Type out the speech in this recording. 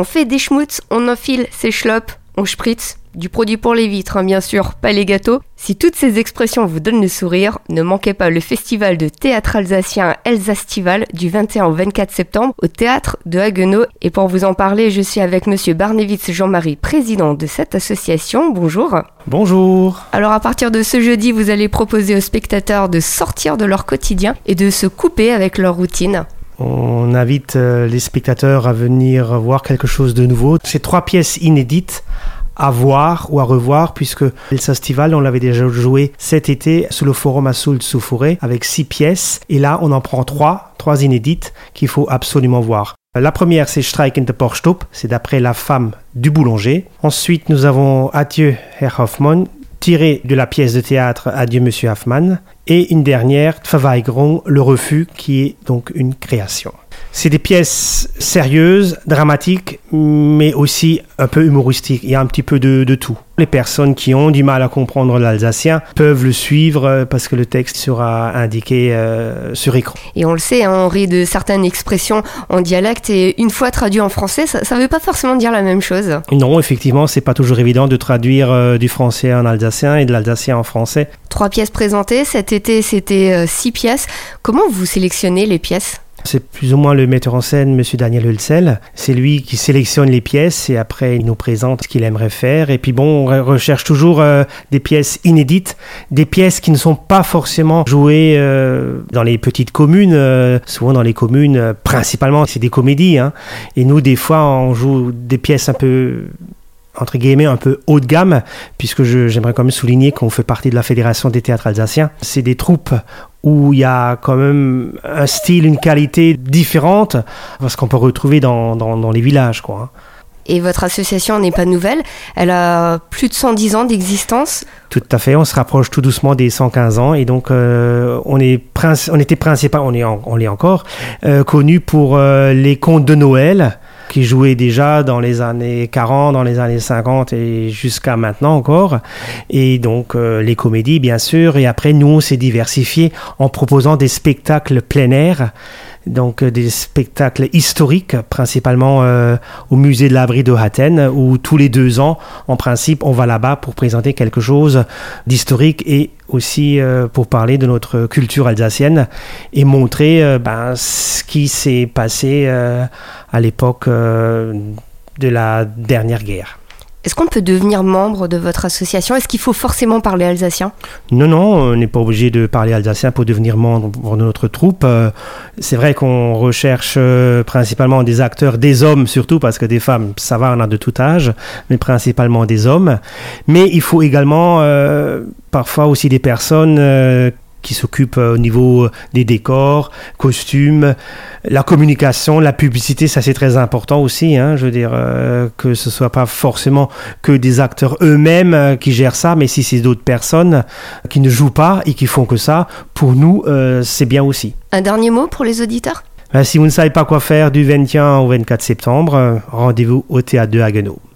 On fait des schmutz, on enfile ses schlopes, on spritz. Du produit pour les vitres, hein, bien sûr, pas les gâteaux. Si toutes ces expressions vous donnent le sourire, ne manquez pas le festival de théâtre alsacien Elsastival du 21 au 24 septembre au théâtre de Haguenau. Et pour vous en parler, je suis avec monsieur Barnevitz Jean-Marie, président de cette association. Bonjour. Bonjour. Alors à partir de ce jeudi, vous allez proposer aux spectateurs de sortir de leur quotidien et de se couper avec leur routine. On invite euh, les spectateurs à venir voir quelque chose de nouveau. C'est trois pièces inédites à voir ou à revoir puisque le festival on l'avait déjà joué cet été sous le forum à Soult sous Fourré avec six pièces et là on en prend trois, trois inédites qu'il faut absolument voir. La première, c'est Streik in the Porstop, c'est d'après la femme du boulanger. Ensuite, nous avons Adieu, Herr Hoffmann, tiré de la pièce de théâtre Adieu, Monsieur Hoffmann. Et une dernière, Verweigerung, le refus, qui est donc une création. C'est des pièces sérieuses, dramatiques, mais aussi un peu humoristiques. Il y a un petit peu de, de tout. Les personnes qui ont du mal à comprendre l'alsacien peuvent le suivre euh, parce que le texte sera indiqué euh, sur écran. Et on le sait, hein, on rit de certaines expressions en dialecte et une fois traduit en français, ça ne veut pas forcément dire la même chose. Non, effectivement, c'est pas toujours évident de traduire euh, du français en alsacien et de l'alsacien en français. Trois pièces présentées, cet été c'était euh, six pièces. Comment vous sélectionnez les pièces? C'est plus ou moins le metteur en scène, Monsieur Daniel Hulsel. C'est lui qui sélectionne les pièces et après il nous présente ce qu'il aimerait faire. Et puis bon, on recherche toujours euh, des pièces inédites, des pièces qui ne sont pas forcément jouées euh, dans les petites communes. Euh, souvent dans les communes, principalement, c'est des comédies. Hein. Et nous, des fois, on joue des pièces un peu entre guillemets un peu haut de gamme, puisque j'aimerais quand même souligner qu'on fait partie de la Fédération des théâtres alsaciens. C'est des troupes où il y a quand même un style, une qualité différente, parce qu'on peut retrouver dans, dans, dans les villages. Quoi. hein. Et votre association n'est pas nouvelle, elle a plus de 110 ans d'existence. Tout à fait, on se rapproche tout doucement des 115 ans et donc euh, on, est on était principal, on est, en- on l'est encore, euh, connu pour euh, les contes de Noël qui jouaient déjà dans les années 40, dans les années 50 et jusqu'à maintenant encore. Et donc euh, les comédies bien sûr. Et après nous on s'est diversifié en proposant des spectacles plein air. Donc euh, des spectacles historiques, principalement euh, au musée de l'abri de Hatten, où tous les deux ans, en principe, on va là-bas pour présenter quelque chose d'historique et aussi euh, pour parler de notre culture alsacienne et montrer ben, ce qui s'est passé à l'époque de la dernière guerre. Est-ce qu'on peut devenir membre de votre association? Est-ce qu'il faut forcément parler alsacien? Non, non, on n'est pas obligé de parler alsacien pour devenir membre de notre troupe. Euh, C'est vrai qu'on recherche euh, principalement des acteurs, des hommes surtout, parce que des femmes, ça va, on a de tout âge, mais principalement des hommes. Mais il faut également euh, parfois aussi des personnes qui s'occupent euh, au niveau des décors, costumes, la communication, la publicité, ça c'est très important aussi. Hein, je veux dire euh, que ce soit pas forcément que des acteurs eux-mêmes euh, qui gèrent ça, mais si c'est d'autres personnes qui ne jouent pas et qui font que ça, pour nous euh, c'est bien aussi. Un dernier mot pour les auditeurs? Euh, si vous ne savez pas quoi faire du 21 au 24 septembre, euh, rendez-vous au théâtre de Haguenau.